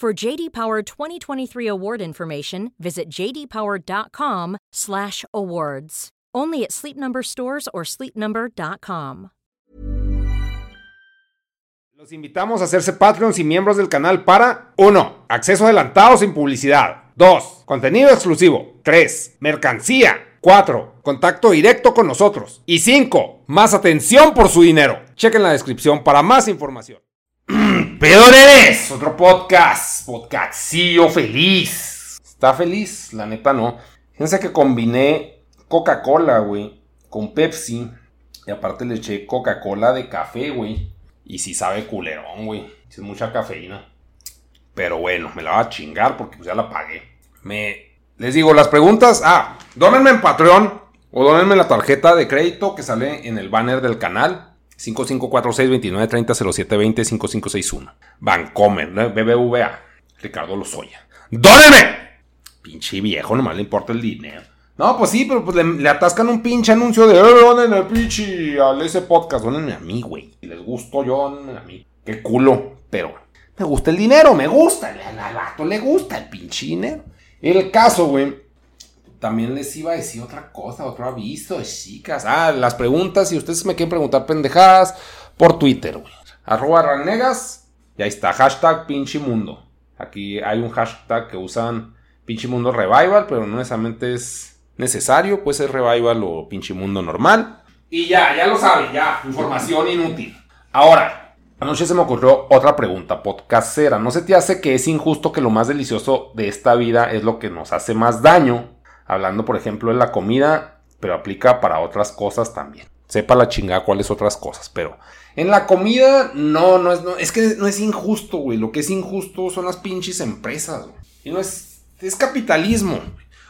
For JD Power 2023 award information, visit jdpower.com/awards. Only at Sleep Number stores or sleepnumber.com. Los invitamos a hacerse Patreons y miembros del canal para 1. Acceso adelantado sin publicidad. 2. Contenido exclusivo. 3. Mercancía. 4. Contacto directo con nosotros. Y 5. Más atención por su dinero. Chequen la descripción para más información. ¡Pedoneres! Otro podcast. Podcastillo feliz. ¿Está feliz? La neta no. Fíjense que combiné Coca-Cola, güey, con Pepsi. Y aparte le eché Coca-Cola de café, güey. Y si sabe culerón, güey. Es mucha cafeína. Pero bueno, me la va a chingar porque pues ya la pagué. Me. Les digo, las preguntas. Ah, dónenme en Patreon. O dónenme la tarjeta de crédito que sale en el banner del canal. 5546-2930-0720-5561. Vancomer, BBVA. Ricardo Lozoya. ¡Dónenme! Pinche viejo, nomás le importa el dinero. No, pues sí, pero pues le, atascan un pinche anuncio de, eh, dónenme pinche al ese podcast, dónenme a mí, güey. Les gusto yo, a mí. Qué culo, pero me gusta el dinero, me gusta, al vato le gusta el pinche dinero. El caso, güey, también les iba a decir otra cosa, otro aviso, chicas. Ah, las preguntas, si ustedes me quieren preguntar pendejadas, por Twitter, güey. Arroba ranegas, y ahí está, hashtag pinche mundo. Aquí hay un hashtag que usan pinche mundo revival, pero no necesariamente es necesario, puede ser revival o pinche mundo normal. Y ya, ya lo saben, ya, información inútil. Ahora, anoche se me ocurrió otra pregunta podcastera. ¿No se te hace que es injusto que lo más delicioso de esta vida es lo que nos hace más daño? Hablando, por ejemplo, de la comida, pero aplica para otras cosas también. Sepa la chingada cuáles otras cosas, pero en la comida no, no es, no, es que no es injusto, güey. Lo que es injusto son las pinches empresas, güey. Y no es, es capitalismo.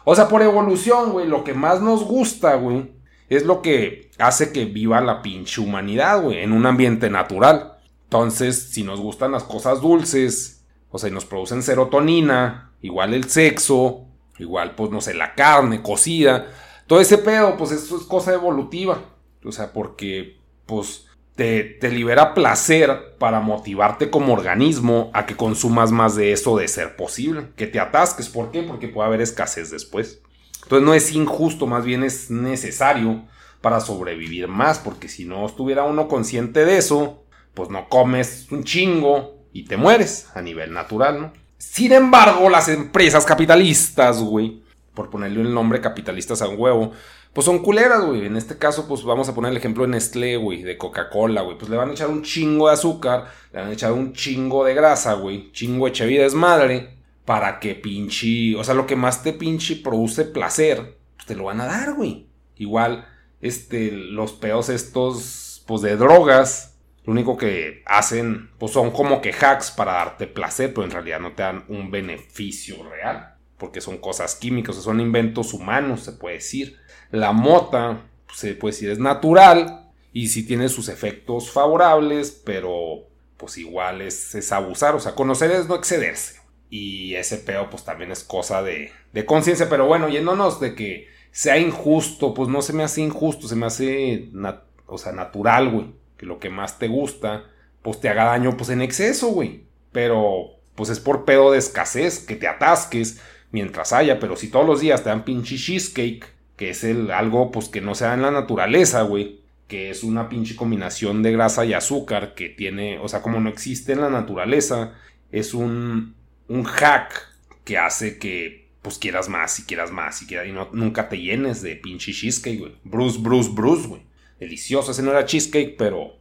O sea, por evolución, güey, lo que más nos gusta, güey, es lo que hace que viva la pinche humanidad, güey, en un ambiente natural. Entonces, si nos gustan las cosas dulces, o sea, y nos producen serotonina, igual el sexo, igual, pues, no sé, la carne cocida, todo ese pedo, pues, eso es cosa evolutiva. O sea, porque, pues, te, libera placer para motivarte como organismo a que consumas más de eso de ser posible. Que te atasques. ¿Por qué? Porque puede haber escasez después. Entonces no es injusto, más bien es necesario para sobrevivir más. Porque si no estuviera uno consciente de eso, pues no comes un chingo y te mueres a nivel natural, ¿no? Sin embargo, las empresas capitalistas, güey, por ponerle el nombre capitalistas a un huevo, pues son culeras, güey. En este caso, pues vamos a poner el ejemplo de Nestlé, güey, de Coca-Cola, güey. Pues le van a echar un chingo de azúcar, le van a echar un chingo de grasa, güey. Chingo de vida es madre. Para que pinche. O sea, lo que más te pinche produce placer, pues te lo van a dar, güey. Igual, este, los peos estos, pues de drogas. Lo único que hacen, pues son como que hacks para darte placer, pero en realidad no te dan un beneficio real. Porque son cosas químicas, son inventos humanos, se puede decir. La mota, pues, se puede decir, es natural y sí tiene sus efectos favorables, pero pues igual es, abusar, o sea, conocer es no excederse. Y ese peo pues también es cosa de, de conciencia, pero bueno, yéndonos de que sea injusto, pues no se me hace injusto, se me hace, o sea, natural, güey, que lo que más te gusta, pues te haga daño pues en exceso, güey. Pero pues es por pedo de escasez, que te atasques mientras haya, pero si todos los días te dan pinche cheesecake, que es el, algo pues que no se da en la naturaleza, güey, que es una pinche combinación de grasa y azúcar que tiene, o sea, como no existe en la naturaleza, es un, un hack que hace que pues quieras más y quieras más y, quieras, y nunca te llenes de pinche cheesecake, güey. Bruce, Bruce, Bruce, güey. Delicioso, ese no era cheesecake, pero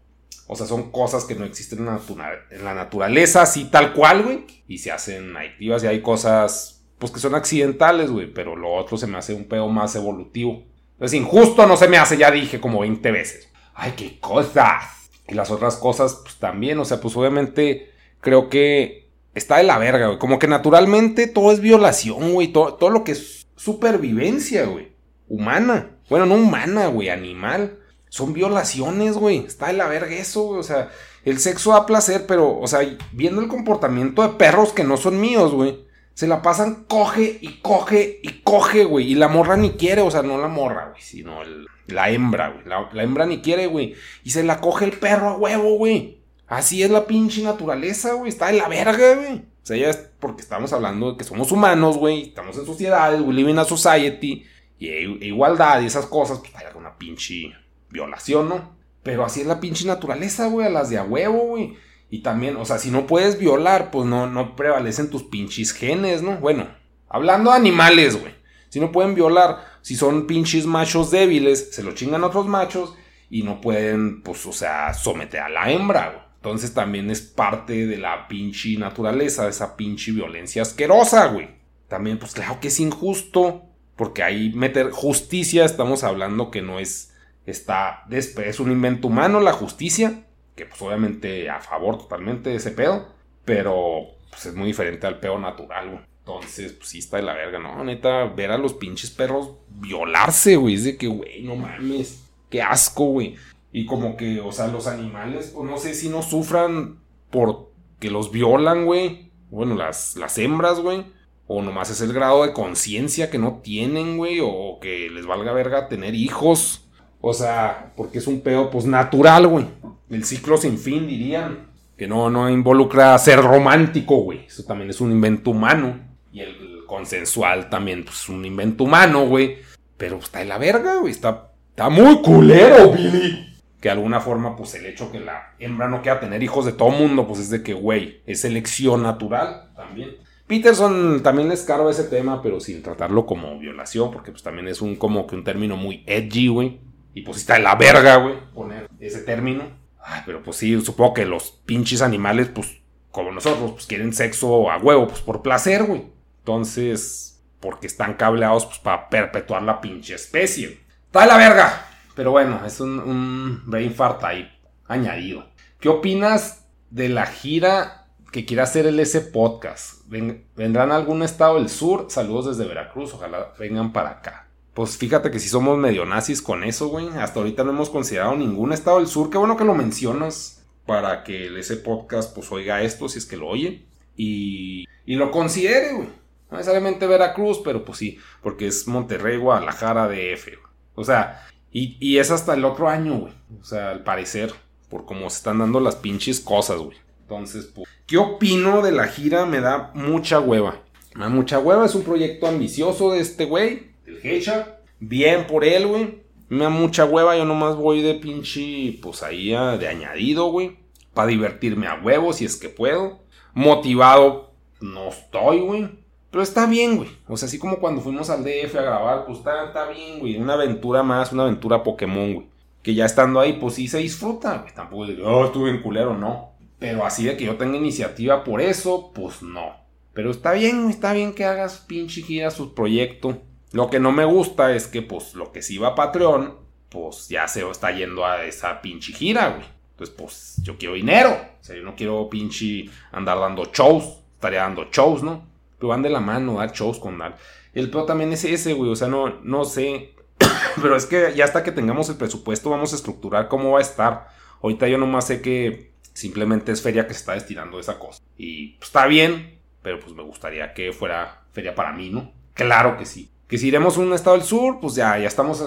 o sea, son cosas que no existen en la, naturaleza, así tal cual, güey. Y se hacen adictivas y hay cosas, pues que son accidentales, güey. Pero lo otro se me hace un pedo más evolutivo. Es injusto, no se me hace, ya dije como 20 veces. Ay, qué cosas. Y las otras cosas, pues también, o sea, pues obviamente creo que está de la verga, güey. Como que naturalmente todo es violación, güey. Todo, todo lo que es supervivencia, güey. Humana. Bueno, no humana, güey, animal son violaciones, güey. Está de la verga eso, güey. O sea, el sexo da placer, pero, o sea, viendo el comportamiento de perros que no son míos, güey. Se la pasan coge y coge y coge, güey. Y la morra ni quiere, o sea, no la morra, güey, sino la hembra, güey. La, hembra ni quiere, güey. Y se la coge el perro a huevo, güey. Así es la pinche naturaleza, güey. Está de la verga, güey. O sea, ya es porque estamos hablando de que somos humanos, güey. Estamos en sociedades, we live in a society. Y e igualdad y esas cosas, pues una pinche violación, ¿no? Pero así es la pinche naturaleza, güey, a las de a huevo, güey. Y también, o sea, si no puedes violar, pues no, no prevalecen tus pinches genes, ¿no? Bueno, hablando de animales, güey. Si no pueden violar, si son pinches machos débiles, se lo chingan otros machos y no pueden, pues, o sea, someter a la hembra, güey. Entonces también es parte de la pinche naturaleza, de esa pinche violencia asquerosa, güey. También, pues claro que es injusto, porque ahí meter justicia, estamos hablando que no es está, es un invento humano la justicia, que pues obviamente a favor totalmente de ese pedo, pero pues es muy diferente al pedo natural. Entonces, pues sí está de la verga, ¿no? Neta, ver a los pinches perros violarse, güey, es de que, güey, no mames, qué asco, güey. Y como que, o sea, los animales, pues no sé si no sufran por que los violan, güey. Bueno, las, las hembras, güey. O nomás es el grado de conciencia que no tienen, güey. O que les valga verga tener hijos. O sea, porque es un pedo, pues natural, güey. El ciclo sin fin, dirían. Que no, no involucra ser romántico, güey. Eso también es un invento humano. Y el consensual también, pues es un invento humano, güey. Pero está de la verga, güey. Está, está muy culero, Billy. Que de alguna forma, pues el hecho que la hembra no quiera tener hijos de todo mundo, pues es de que, güey, es selección natural también. Peterson también les caro ese tema, pero sin tratarlo como violación, porque pues también es un como que un término muy edgy, güey. Y pues está de la verga, güey, poner ese término. Ay, pero pues sí, supongo que los pinches animales, pues, como nosotros, pues quieren sexo a huevo, pues por placer, güey. Entonces, porque están cableados, pues para perpetuar la pinche especie. Está de la verga. Pero bueno, es un, un brain fart ahí añadido. ¿Qué opinas de la gira que quiere hacer el S Podcast? ¿Vendrán a algún estado del sur? Saludos desde Veracruz, ojalá vengan para acá. Pues fíjate que si somos medio nazis con eso, güey. Hasta ahorita no hemos considerado ningún estado del sur. Qué bueno que lo mencionas para que ese podcast pues oiga esto si es que lo oye. Y, y lo considere, güey. No necesariamente Veracruz, pero pues sí. Porque es Monterrey, Guadalajara, DF. O sea, y, y es hasta el otro año, güey. O sea, al parecer. Por cómo se están dando las pinches cosas, güey. Entonces, pues, ¿qué opino de la gira? Me da mucha hueva. Me da mucha hueva. Es un proyecto ambicioso de este güey el Hecha. Bien por él, güey. Me da mucha hueva, yo nomás voy de pinche, pues ahí de añadido, güey. Para divertirme a huevo si es que puedo. Motivado, no estoy, güey. Pero está bien, güey. O sea, así como cuando fuimos al DF a grabar, pues está, bien, güey. Una aventura más, una aventura Pokémon, güey. Que ya estando ahí, pues sí se disfruta, güey. Tampoco de oh, estuve en culero, no. Pero así de que yo tenga iniciativa por eso, pues no. Pero está bien, güey. Está bien que hagas pinche gira su proyecto. Lo que no me gusta es que, pues, lo que sí va a Patreon, pues ya se está yendo a esa pinche gira, güey. Entonces, pues, yo quiero dinero. O sea, yo no quiero pinche andar dando shows. Estaría dando shows, ¿no? Pero van de la mano, dar shows con dar. El peor también es ese, güey. O sea, no, no sé. Pero es que ya hasta que tengamos el presupuesto, vamos a estructurar cómo va a estar. Ahorita yo nomás sé que simplemente es feria que se está destinando esa cosa. Y pues, está bien, pero pues me gustaría que fuera feria para mí, ¿no? Claro que sí. Que si iremos a un estado del sur, pues ya, ya estamos,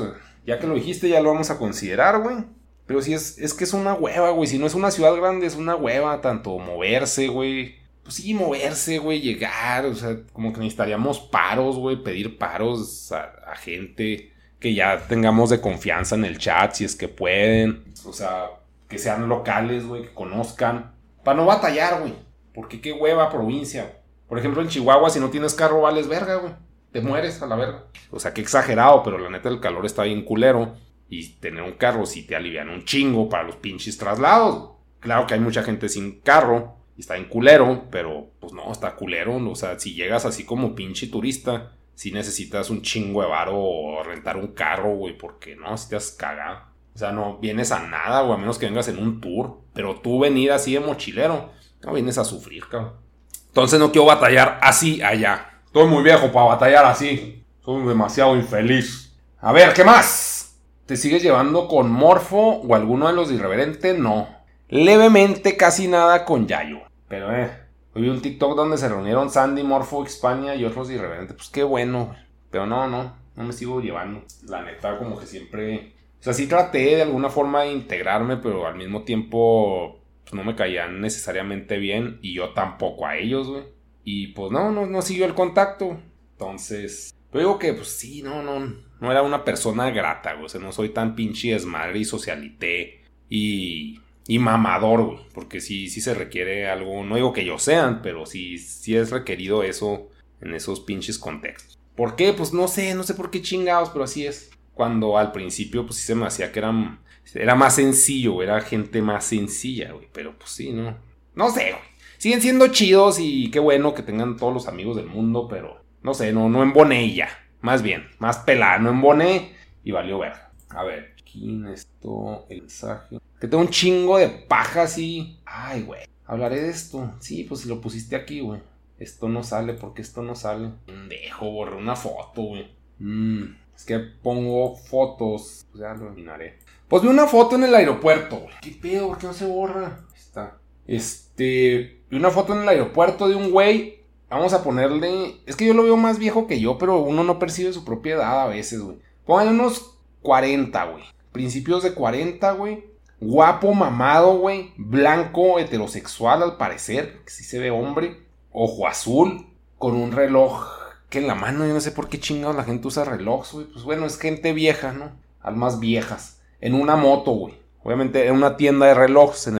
ya que lo dijiste, ya lo vamos a considerar, güey. Pero sí es, es que es una hueva, güey. Si no es una ciudad grande, es una hueva. Tanto moverse, güey. Pues sí, moverse, güey, llegar. O sea, como que necesitaríamos paros, güey. Pedir paros a, a gente que ya tengamos de confianza en el chat, si es que pueden. O sea, que sean locales, güey, que conozcan. Para no batallar, güey. Porque qué hueva provincia. Por ejemplo, en Chihuahua, si no tienes carro, vales verga, güey. Te mueres a la verga. O sea, qué exagerado, pero la neta el calor está bien culero. Y tener un carro sí te alivian un chingo para los pinches traslados. Claro que hay mucha gente sin carro y está en culero, pero pues no, está culero. O sea, si llegas así como pinche turista, si necesitas un chingo de varo o rentar un carro, güey, porque no, si te has cagado. O sea, no vienes a nada, o a menos que vengas en un tour. Pero tú venir así de mochilero, no vienes a sufrir, cabrón. Entonces no quiero batallar así allá. Estoy muy viejo para batallar así. Soy demasiado infeliz. A ver, ¿qué más? ¿Te sigues llevando con Morfo o alguno de los irreverentes? No. Levemente casi nada con Yayo. Pero eh, hoy vi un TikTok donde se reunieron Sandy, Morfo, España y otros irreverentes. Pues qué bueno. Pero no, no. No me sigo llevando. La neta, como que siempre... O sea, sí traté de alguna forma de integrarme, pero al mismo tiempo pues, no me caían necesariamente bien y yo tampoco a ellos, güey. Y pues no, no, no siguió el contacto. Entonces, pero digo que, pues sí, no, no, no era una persona grata, güey. O sea, no soy tan pinche desmadre y socialité y, y mamador, güey. Porque sí, sí se requiere algo, no digo que yo sean, pero sí, sí es requerido eso en esos pinches contextos. ¿Por qué? Pues no sé, no sé por qué chingados, pero así es. Cuando al principio, pues sí se me hacía que era, era más sencillo, era gente más sencilla, güey. Pero pues sí, no. No sé, güey. Siguen siendo chidos y qué bueno que tengan todos los amigos del mundo, pero no sé, no, no emboné ya. Más bien, más pelada, no emboné y valió ver. A ver, ¿quién esto? El mensaje. Que tengo un chingo de paja así. Ay, güey. Hablaré de esto. Sí, pues si lo pusiste aquí, güey. Esto no sale, porque esto no sale. Dejo, borré una foto, güey. Mm, es que pongo fotos. Pues ya lo eliminaré. Pues vi una foto en el aeropuerto, güey. ¿Qué pedo? ¿Por qué no se borra? Está. Este. Vi una foto en el aeropuerto de un güey Vamos a ponerle. Es que yo lo veo más viejo que yo, pero uno no percibe su propia edad a veces, güey. Póngale unos 40, güey. Principios de 40, güey. Guapo, mamado, güey. Blanco, heterosexual al parecer. Que sí se ve hombre. Ojo azul. Con un reloj que en la mano. Yo no sé por qué chingados la gente usa relojes, güey. Pues bueno, es gente vieja, ¿no? Almas viejas. En una moto, güey. Obviamente en una tienda de relojes. En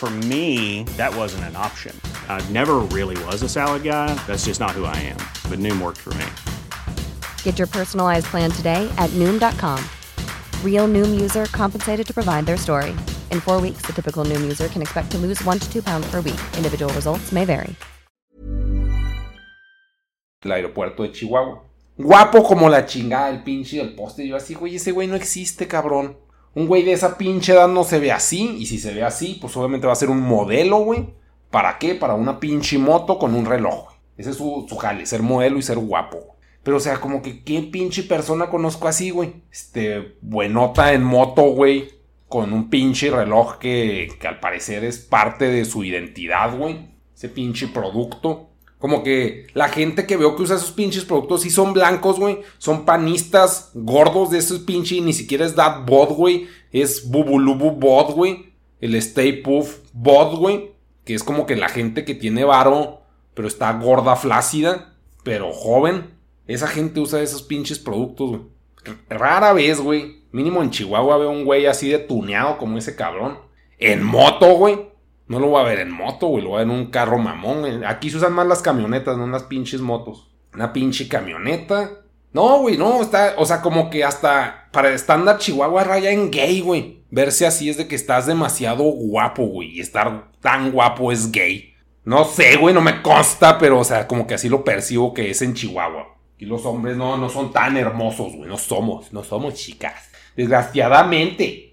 For me, that wasn't an option. I never really was a salad guy. That's just not who I am. But Noom worked for me. Get your personalized plan today at Noom.com. Real Noom user compensated to provide their story. In four weeks, the typical Noom user can expect to lose one to two pounds per week. Individual results may vary. El aeropuerto de Chihuahua. Guapo como la chingada el pinche del poste. Yo así, güey, ese güey no existe, cabrón. Un güey de esa pinche edad no se ve así. Y si se ve así, pues obviamente va a ser un modelo, güey. ¿Para qué? Para una pinche moto con un reloj, güey. Ese es su, su jale, ser modelo y ser guapo. Pero, o sea, como que qué pinche persona conozco así, güey. Este, buenota en moto, güey. Con un pinche reloj que, que al parecer es parte de su identidad, güey. Ese pinche producto. Como que la gente que veo que usa esos pinches productos sí son blancos, güey. Son panistas gordos de esos pinches. Ni siquiera es That Bod, güey. Es Bubulubu Bod, güey. El Stay Puff Bod, güey. Que es como que la gente que tiene varo, pero está gorda, flácida, pero joven. Esa gente usa esos pinches productos, güey. Rara vez, güey. Mínimo en Chihuahua veo un güey así de tuneado como ese cabrón. En moto, güey. No lo voy a ver en moto, güey. Lo voy a ver en un carro mamón. Aquí se usan más las camionetas, no las pinches motos. Una pinche camioneta. No, güey, no. Está, o sea, como que hasta para el estándar Chihuahua raya en gay, güey. verse así es de que estás demasiado guapo, güey. Y estar tan guapo es gay. No sé, güey, no me consta, pero o sea, como que así lo percibo que es en Chihuahua. Y los hombres no, no son tan hermosos, güey. No somos, no somos chicas. Desgraciadamente.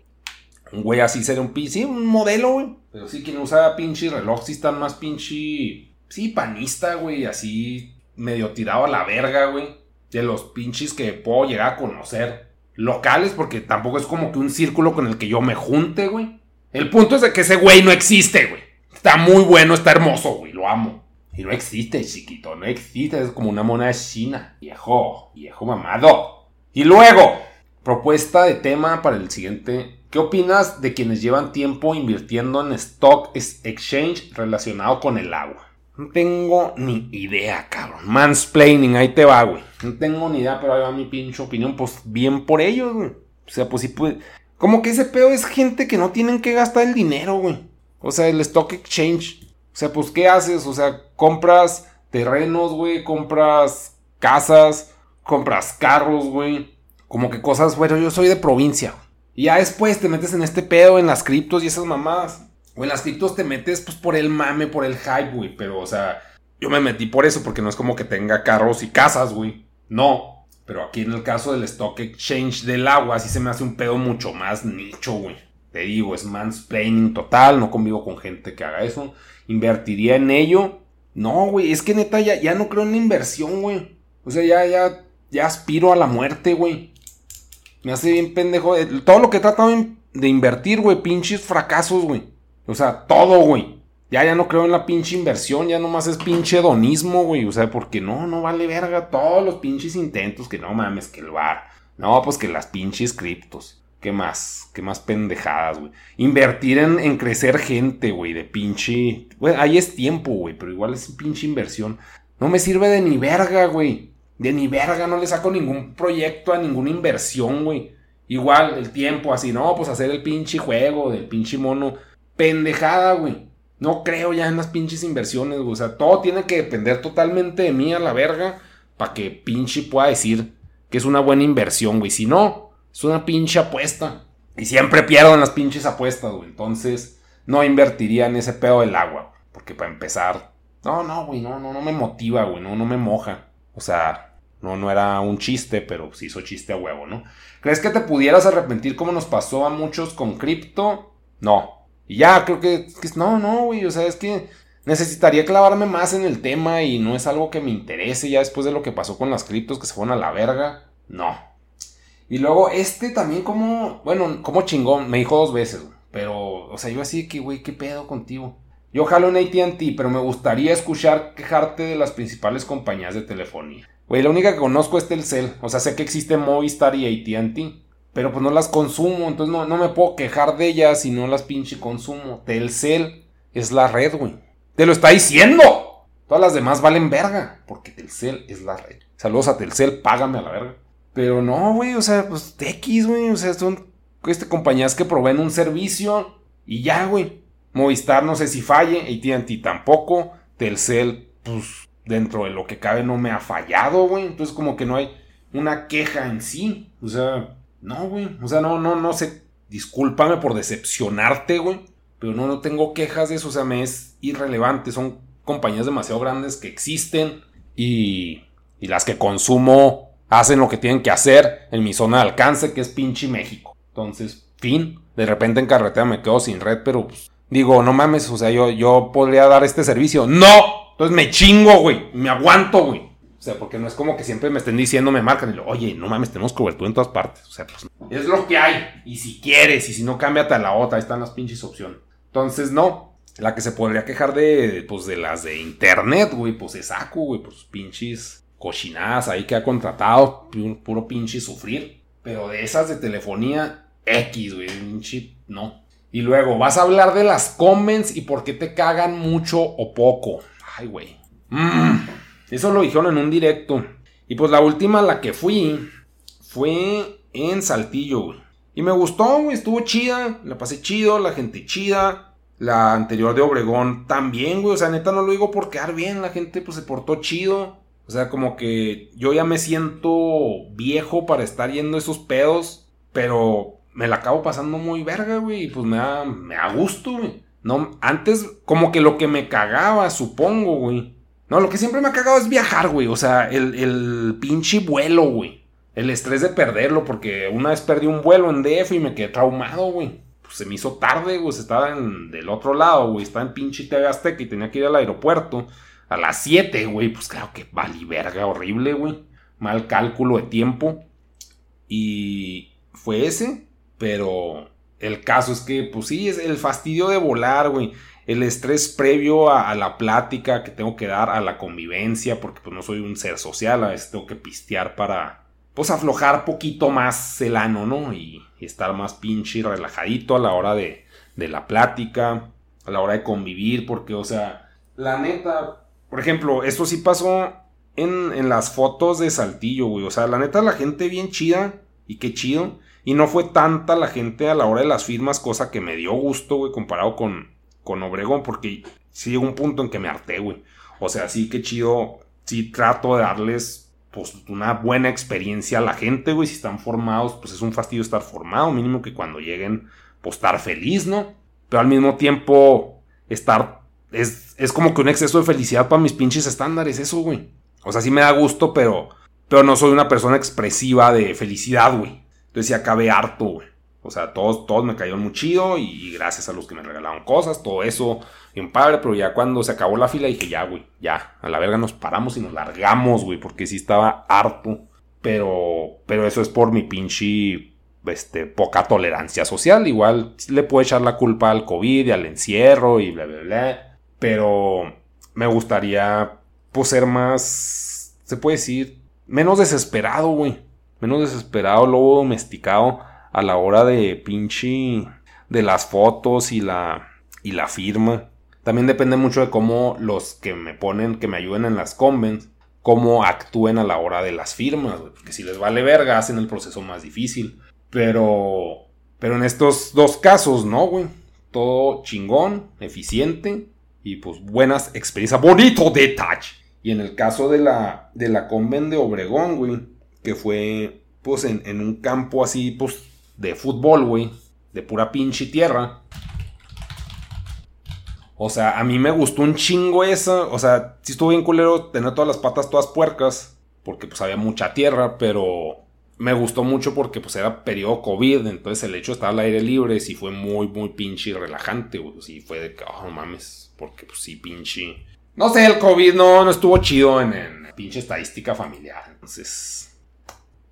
Un güey así sería un pinche, sí, un modelo, güey. Pero sí, quien usa pinche reloj, sí están más pinche. Sí, panista, güey. Así medio tirado a la verga, güey. De los pinches que puedo llegar a conocer. Locales, porque tampoco es como que un círculo con el que yo me junte, güey. El punto es de que ese güey no existe, güey. Está muy bueno, está hermoso, güey. Lo amo. Y no existe, chiquito. No existe. Es como una mona china. Viejo, viejo mamado. Y luego, propuesta de tema para el siguiente ¿Qué opinas de quienes llevan tiempo invirtiendo en stock exchange relacionado con el agua? No tengo ni idea, cabrón. Mansplaining, ahí te va, güey. No tengo ni idea, pero ahí va mi pinche opinión. Pues bien por ellos, güey. O sea, pues sí puede. Como que ese pedo es gente que no tienen que gastar el dinero, güey. O sea, el stock exchange. O sea, pues ¿qué haces? O sea, compras terrenos, güey. Compras casas. Compras carros, güey. Como que cosas, bueno, yo soy de provincia. Y ya después te metes en este pedo, en las criptos y esas mamadas. O en las criptos te metes pues por el mame, por el hype, güey. Pero, o sea, yo me metí por eso, porque no es como que tenga carros y casas, güey. No. Pero aquí en el caso del stock exchange del agua, sí se me hace un pedo mucho más nicho, güey. Te digo, es mansplaining total, no convivo con gente que haga eso. ¿Invertiría en ello? No, güey, es que neta ya, ya no creo en la inversión, güey. O sea, ya, ya, ya aspiro a la muerte, güey. Me hace bien pendejo. Todo lo que he tratado de invertir, güey, pinches fracasos, güey. O sea, todo, güey. Ya, ya no creo en la pinche inversión, ya nomás es pinche hedonismo, güey. O sea, porque no, no vale verga todos los pinches intentos, que no mames, que el bar. No, pues que las pinches criptos. ¿Qué más? ¿Qué más pendejadas, güey? Invertir en, en crecer gente, güey, de pinche... Ahí es tiempo, güey, pero igual es pinche inversión. No me sirve de ni verga, güey. De ni verga, no le saco ningún proyecto a ninguna inversión, güey. Igual, el tiempo, así, no, pues hacer el pinche juego del pinche mono. Pendejada, güey. No creo ya en las pinches inversiones, güey. O sea, todo tiene que depender totalmente de mí a la verga. Para que pinche pueda decir que es una buena inversión, güey. Si no, es una pinche apuesta. Y siempre pierdo en las pinches apuestas, güey. Entonces, no invertiría en ese pedo del agua. Porque para empezar, no, no, güey, no, no, no me motiva, güey. No, no me moja. O sea, no, no era un chiste, pero se hizo chiste a huevo, ¿no? ¿Crees que te pudieras arrepentir como nos pasó a muchos con cripto? No. Y ya, creo que, no, no, güey, o sea, es que necesitaría clavarme más en el tema y no es algo que me interese ya después de lo que pasó con las criptos que se fueron a la verga. No. Y luego este también como, bueno, como chingón, me dijo dos veces, pero, o sea, yo así que, güey, ¿qué pedo contigo? Yo jalo en ATT, pero me gustaría escuchar quejarte de las principales compañías de telefonía. Güey, la única que conozco es Telcel. O sea, sé que existe Movistar y ATT. Pero pues no las consumo. Entonces no, no me puedo quejar de ellas si no las pinche consumo. Telcel es la red, güey. Te lo está diciendo. Todas las demás valen verga. Porque Telcel es la red. Saludos a Telcel, págame a la verga. Pero no, güey. O sea, pues TX, güey. O sea, son este, compañías que proveen un servicio. Y ya, güey. Movistar no sé si falle. ATT tampoco. Telcel, pues dentro de lo que cabe no me ha fallado, güey. Entonces como que no hay una queja en sí. O sea, no, güey. O sea, no, no, no sé. Discúlpame por decepcionarte, güey. Pero no, no tengo quejas de eso. O sea, me es irrelevante. Son compañías demasiado grandes que existen. Y, y las que consumo hacen lo que tienen que hacer en mi zona de alcance, que es pinche México. Entonces, fin. De repente en carretera me quedo sin red, pero pues, digo, no mames, o sea, yo, yo podría dar este servicio. ¡No! Entonces me chingo, güey. Me aguanto, güey. O sea, porque no es como que siempre me estén diciendo, me marcan y lo, oye, no mames, tenemos cobertura en todas partes. O sea, pues es lo que hay. Y si quieres, y si no, cámbiate a la otra. Ahí están las pinches opciones. Entonces, no. La que se podría quejar de, pues, de las de internet, güey, pues es saco, güey, pues pinches cochinadas ahí que ha contratado, puro pinche sufrir. Pero de esas de telefonía, X, güey, pinche, no. Y luego, vas a hablar de las comments y por qué te cagan mucho o poco. Ay, güey. Mm, eso lo dijeron en un directo. Y pues la última, la que fui, fue en Saltillo, güey. Y me gustó, güey. Estuvo chida. La pasé chido, la gente chida. La anterior de Obregón también, güey. O sea, neta no lo digo por quedar bien. La gente pues se portó chido. O sea, como que yo ya me siento viejo para estar yendo esos pedos. Pero me la acabo pasando muy verga, güey. Y pues me da, me da gusto, güey. No, antes, como que lo que me cagaba, supongo, güey. No, lo que siempre me ha cagado es viajar, güey. O sea, el, el pinche vuelo, güey. El estrés de perderlo, porque una vez perdí un vuelo en DF y me quedé traumado, güey. Pues se me hizo tarde, güey. Estaba en, del otro lado, güey. Estaba en pinche TV Azteca y tenía que ir al aeropuerto a las 7, güey. Pues claro que vali verga, horrible, güey. Mal cálculo de tiempo. Y fue ese, pero el caso es que, pues sí, es el fastidio de volar, güey. El estrés previo a, la plática que tengo que dar, a la convivencia, porque pues no soy un ser social, a veces tengo que pistear para, pues aflojar poquito más el ano, ¿no? Y, estar más pinche relajadito a la hora de, de la plática, a la hora de convivir, porque, o sea, la neta, por ejemplo, esto sí pasó en, en las fotos de Saltillo, güey. O sea, la neta, la gente bien chida y qué chido. Y no fue tanta la gente a la hora de las firmas, cosa que me dio gusto, güey, comparado con, con Obregón, porque sí llegó un punto en que me harté, güey. O sea, sí que chido, sí trato de darles, pues, una buena experiencia a la gente, güey. Si están formados, pues es un fastidio estar formado, mínimo que cuando lleguen, pues estar feliz, ¿no? Pero al mismo tiempo, estar, es, es como que un exceso de felicidad para mis pinches estándares, eso, güey. O sea, sí me da gusto, pero, pero no soy una persona expresiva de felicidad, güey. Entonces sí acabé harto, güey. O sea, todos, todos me cayeron muy chido y gracias a los que me regalaron cosas, todo eso, bien padre, pero ya cuando se acabó la fila dije, ya, güey, ya, a la verga nos paramos y nos largamos, güey, porque sí estaba harto. Pero, pero eso es por mi pinche, este, poca tolerancia social. Igual le puedo echar la culpa al COVID y al encierro y bla, bla, bla. Pero me gustaría, pues, ser más, se puede decir, menos desesperado, güey menos desesperado, lobo domesticado a la hora de pinche de las fotos y la y la firma. También depende mucho de cómo los que me ponen, que me ayuden en las convents, cómo actúen a la hora de las firmas, porque si les vale verga hacen el proceso más difícil. Pero pero en estos dos casos, no, güey. Todo chingón, eficiente y pues buenas experiencias, bonito detalle. Y en el caso de la de la convent de Obregón, güey, que fue pues en, un campo así pues de fútbol, güey, de pura pinche tierra. O sea, a mí me gustó un chingo eso. O sea, sí estuvo bien culero tener todas las patas todas puercas. Porque pues había mucha tierra, pero me gustó mucho porque pues era periodo COVID. Entonces el hecho de estar al aire libre sí fue muy, muy pinche relajante, güey. Sí fue de que, oh, mames. Porque pues sí, pinche. No sé, el COVID no, no estuvo chido en, en pinche estadística familiar. Entonces,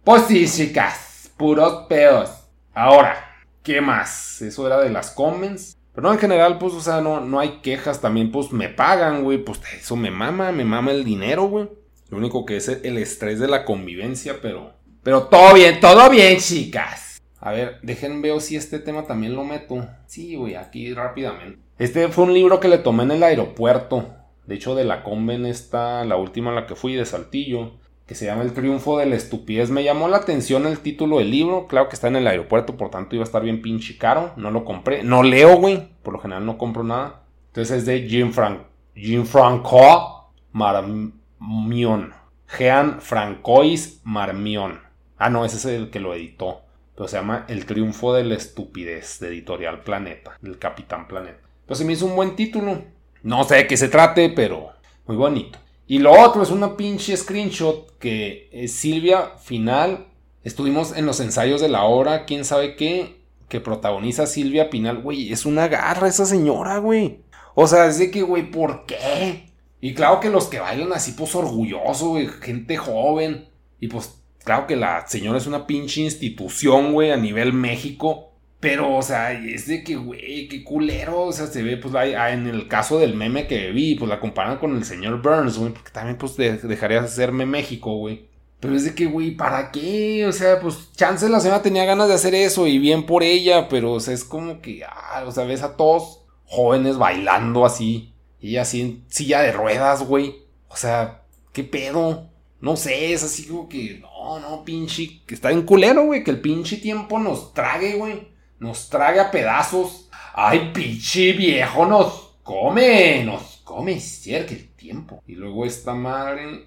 pues sí, chicas, puros peos. Ahora, ¿qué más? Eso era de las comments. Pero no, en general, pues, o sea, no, no hay quejas. También, pues, me pagan, güey. Pues eso me mama, me mama el dinero, güey. Lo único que es el estrés de la convivencia, pero... Pero todo bien, todo bien, chicas. A ver, dejen veo si este tema también lo meto. Sí, güey, aquí rápidamente. Este fue un libro que le tomé en el aeropuerto. De hecho, de la conven está la última a la que fui, de Saltillo que se llama El triunfo de la estupidez. Me llamó la atención el título del libro. Claro que está en el aeropuerto, por tanto iba a estar bien pinche caro. No lo compré. No leo, güey. Por lo general no compro nada. Entonces es de Jim, Frank Jim Franco Marmion. Jean Francois Marmion. Ah, no, ese es el que lo editó. Pero se llama El triunfo de la estupidez de Editorial Planeta. El Capitán Planeta. Se me hizo un buen título. No sé de qué se trate, pero muy bonito. Y lo otro es una pinche screenshot que es Silvia Final. Estuvimos en los ensayos de la hora, quién sabe qué, que protagoniza Silvia Pinal. Güey, es una garra esa señora, güey. O sea, es de que, güey, ¿por qué? Y claro que los que bailan así, pues orgulloso, güey, gente joven. Y pues, claro que la señora es una pinche institución, güey, a nivel México. Pero, o sea, es de que, güey, qué culero. O sea, se ve, pues, ah, en el caso del meme que vi, pues la comparan con el señor Burns, güey, porque también, pues, dejaría de hacerme México, güey. Pero es de que, güey, ¿para qué? O sea, pues, chance la señora tenía ganas de hacer eso y bien por ella, pero, o sea, es como que, ah, o sea, ves a todos jóvenes bailando así, y así en silla de ruedas, güey. O sea, ¿qué pedo? No sé, es así como que, no, no, pinche, que está en culero, güey, que el pinche tiempo nos trague, güey nos traga a pedazos. Ay, pinche viejo, nos come, nos come, cierto el tiempo. Y luego esta madre,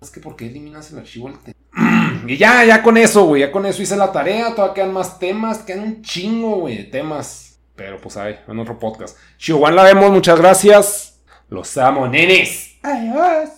es que ¿por qué eliminas el archivo Y ya, ya con eso, güey. Ya con eso hice la tarea. Todavía quedan más temas. Quedan un chingo, güey, de temas. Pero pues ahí, en otro podcast. Chihuahua la vemos. Muchas gracias. Los amo, nenes. Adiós.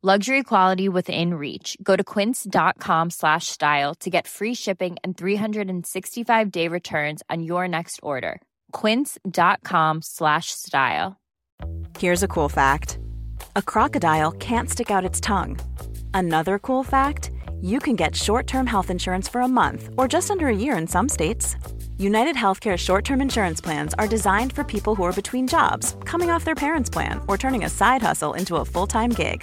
Luxury quality within reach. Go to quince.com slash style to get free shipping and 365 day returns on your next order. Quince.com slash style. Here's a cool fact a crocodile can't stick out its tongue. Another cool fact you can get short term health insurance for a month or just under a year in some states. United Healthcare short term insurance plans are designed for people who are between jobs, coming off their parents' plan, or turning a side hustle into a full time gig.